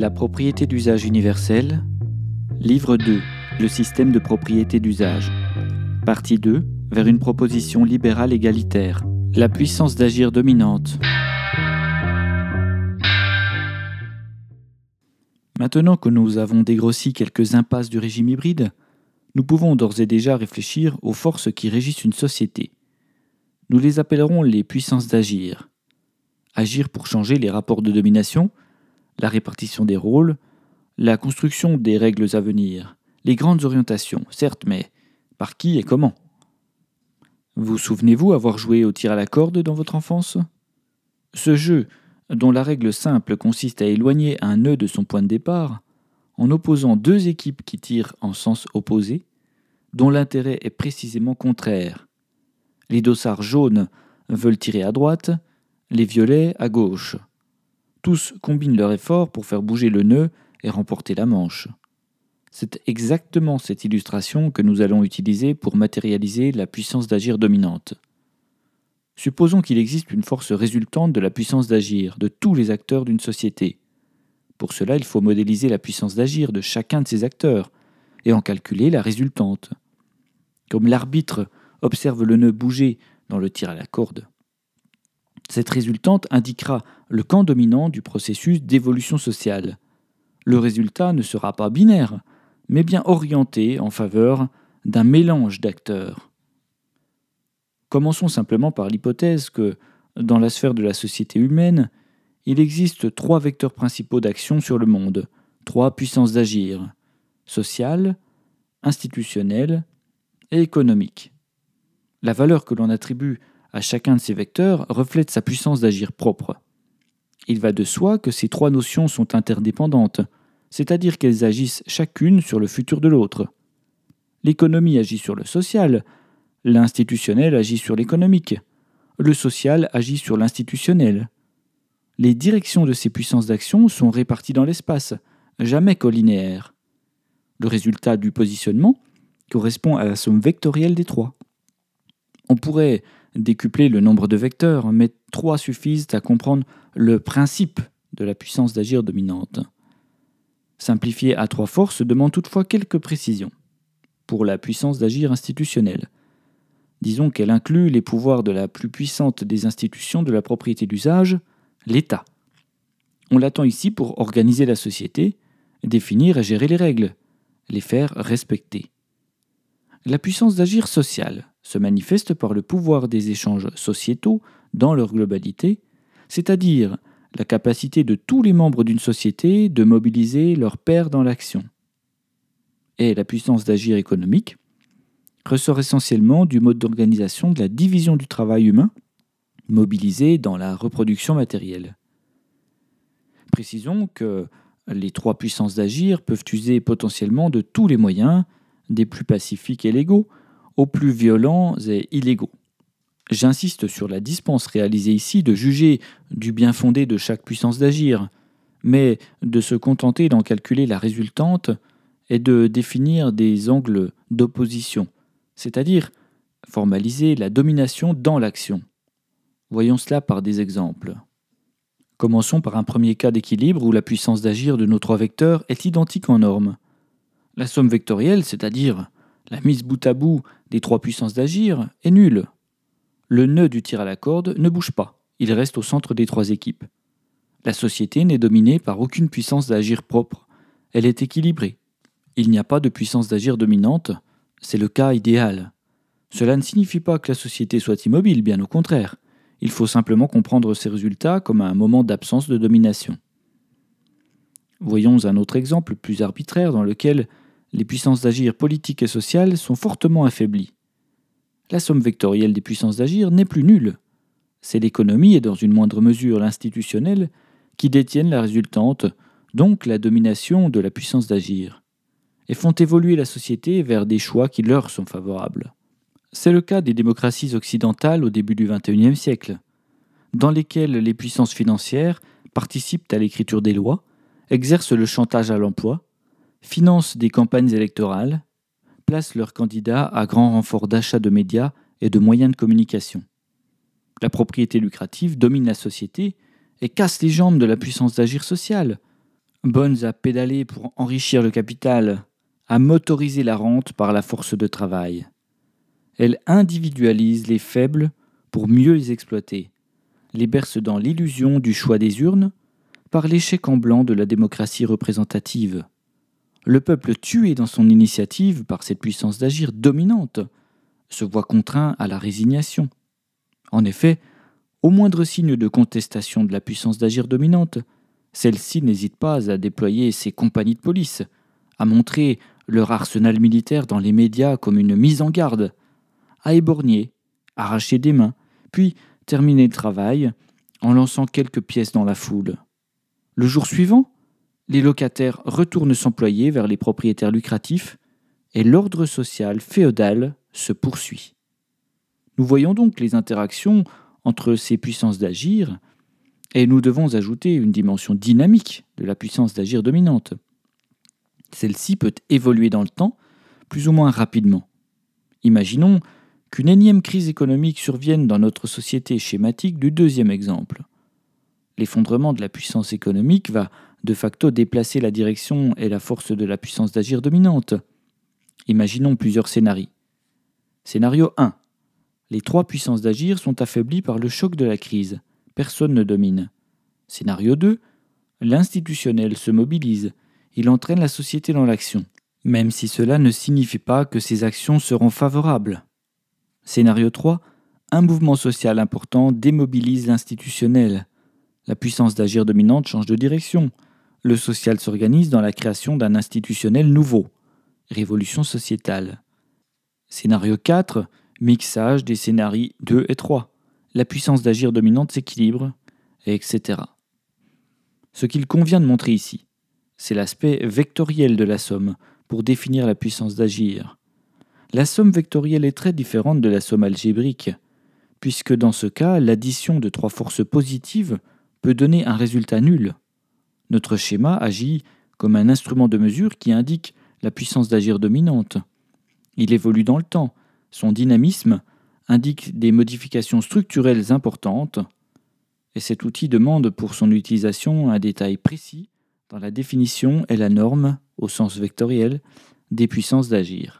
La propriété d'usage universelle. Livre 2. Le système de propriété d'usage. Partie 2. Vers une proposition libérale égalitaire. La puissance d'agir dominante. Maintenant que nous avons dégrossi quelques impasses du régime hybride, nous pouvons d'ores et déjà réfléchir aux forces qui régissent une société. Nous les appellerons les puissances d'agir. Agir pour changer les rapports de domination, la répartition des rôles, la construction des règles à venir, les grandes orientations, certes, mais par qui et comment? Vous souvenez-vous avoir joué au tir à la corde dans votre enfance? Ce jeu, dont la règle simple consiste à éloigner un nœud de son point de départ, en opposant deux équipes qui tirent en sens opposé, dont l'intérêt est précisément contraire. Les dossards jaunes veulent tirer à droite, les violets à gauche. Tous combinent leurs efforts pour faire bouger le nœud et remporter la manche. C'est exactement cette illustration que nous allons utiliser pour matérialiser la puissance d'agir dominante. Supposons qu'il existe une force résultante de la puissance d'agir de tous les acteurs d'une société. Pour cela, il faut modéliser la puissance d'agir de chacun de ces acteurs et en calculer la résultante. Comme l'arbitre observe le nœud bouger dans le tir à la corde. Cette résultante indiquera le camp dominant du processus d'évolution sociale. Le résultat ne sera pas binaire, mais bien orienté en faveur d'un mélange d'acteurs. Commençons simplement par l'hypothèse que, dans la sphère de la société humaine, il existe trois vecteurs principaux d'action sur le monde, trois puissances d'agir sociale, institutionnelle et économique. La valeur que l'on attribue à chacun de ces vecteurs reflète sa puissance d'agir propre. Il va de soi que ces trois notions sont interdépendantes, c'est-à-dire qu'elles agissent chacune sur le futur de l'autre. L'économie agit sur le social, L'institutionnel agit sur l'économique. Le social agit sur l'institutionnel. Les directions de ces puissances d'action sont réparties dans l'espace, jamais collinéaires. Le résultat du positionnement correspond à la somme vectorielle des trois. On pourrait décupler le nombre de vecteurs, mais trois suffisent à comprendre le principe de la puissance d'agir dominante. Simplifier à trois forces demande toutefois quelques précisions. Pour la puissance d'agir institutionnelle, Disons qu'elle inclut les pouvoirs de la plus puissante des institutions de la propriété d'usage, l'État. On l'attend ici pour organiser la société, définir et gérer les règles, les faire respecter. La puissance d'agir social se manifeste par le pouvoir des échanges sociétaux dans leur globalité, c'est-à-dire la capacité de tous les membres d'une société de mobiliser leur père dans l'action. Et la puissance d'agir économique ressort essentiellement du mode d'organisation de la division du travail humain mobilisé dans la reproduction matérielle. Précisons que les trois puissances d'agir peuvent user potentiellement de tous les moyens, des plus pacifiques et légaux plus violents et illégaux. J'insiste sur la dispense réalisée ici de juger du bien fondé de chaque puissance d'agir, mais de se contenter d'en calculer la résultante et de définir des angles d'opposition c'est-à-dire formaliser la domination dans l'action. Voyons cela par des exemples. Commençons par un premier cas d'équilibre où la puissance d'agir de nos trois vecteurs est identique en norme. La somme vectorielle, c'est-à-dire la mise bout à bout des trois puissances d'agir, est nulle. Le nœud du tir à la corde ne bouge pas, il reste au centre des trois équipes. La société n'est dominée par aucune puissance d'agir propre, elle est équilibrée. Il n'y a pas de puissance d'agir dominante, c'est le cas idéal. Cela ne signifie pas que la société soit immobile, bien au contraire. Il faut simplement comprendre ces résultats comme un moment d'absence de domination. Voyons un autre exemple plus arbitraire dans lequel les puissances d'agir politiques et sociales sont fortement affaiblies. La somme vectorielle des puissances d'agir n'est plus nulle. C'est l'économie et dans une moindre mesure l'institutionnel qui détiennent la résultante, donc la domination de la puissance d'agir et font évoluer la société vers des choix qui leur sont favorables. C'est le cas des démocraties occidentales au début du XXIe siècle, dans lesquelles les puissances financières participent à l'écriture des lois, exercent le chantage à l'emploi, financent des campagnes électorales, placent leurs candidats à grand renfort d'achat de médias et de moyens de communication. La propriété lucrative domine la société et casse les jambes de la puissance d'agir sociale, bonnes à pédaler pour enrichir le capital, à motoriser la rente par la force de travail. Elles individualisent les faibles pour mieux les exploiter, les bercent dans l'illusion du choix des urnes par l'échec en blanc de la démocratie représentative. Le peuple tué dans son initiative par cette puissance d'agir dominante se voit contraint à la résignation. En effet, au moindre signe de contestation de la puissance d'agir dominante, celle-ci n'hésite pas à déployer ses compagnies de police, à montrer leur arsenal militaire dans les médias comme une mise en garde, à éborgner, arracher des mains, puis terminer le travail en lançant quelques pièces dans la foule. Le jour suivant, les locataires retournent s'employer vers les propriétaires lucratifs et l'ordre social féodal se poursuit. Nous voyons donc les interactions entre ces puissances d'agir et nous devons ajouter une dimension dynamique de la puissance d'agir dominante. Celle-ci peut évoluer dans le temps plus ou moins rapidement. Imaginons qu'une énième crise économique survienne dans notre société schématique du deuxième exemple. L'effondrement de la puissance économique va de facto déplacer la direction et la force de la puissance d'agir dominante. Imaginons plusieurs scénarios. Scénario 1. Les trois puissances d'agir sont affaiblies par le choc de la crise. Personne ne domine. Scénario 2. L'institutionnel se mobilise. Il entraîne la société dans l'action, même si cela ne signifie pas que ces actions seront favorables. Scénario 3. Un mouvement social important démobilise l'institutionnel. La puissance d'agir dominante change de direction. Le social s'organise dans la création d'un institutionnel nouveau. Révolution sociétale. Scénario 4. Mixage des scénarios 2 et 3. La puissance d'agir dominante s'équilibre, etc. Ce qu'il convient de montrer ici, c'est l'aspect vectoriel de la somme pour définir la puissance d'agir. La somme vectorielle est très différente de la somme algébrique, puisque dans ce cas, l'addition de trois forces positives peut donner un résultat nul. Notre schéma agit comme un instrument de mesure qui indique la puissance d'agir dominante. Il évolue dans le temps, son dynamisme indique des modifications structurelles importantes, et cet outil demande pour son utilisation un détail précis dans la définition et la norme, au sens vectoriel, des puissances d'agir.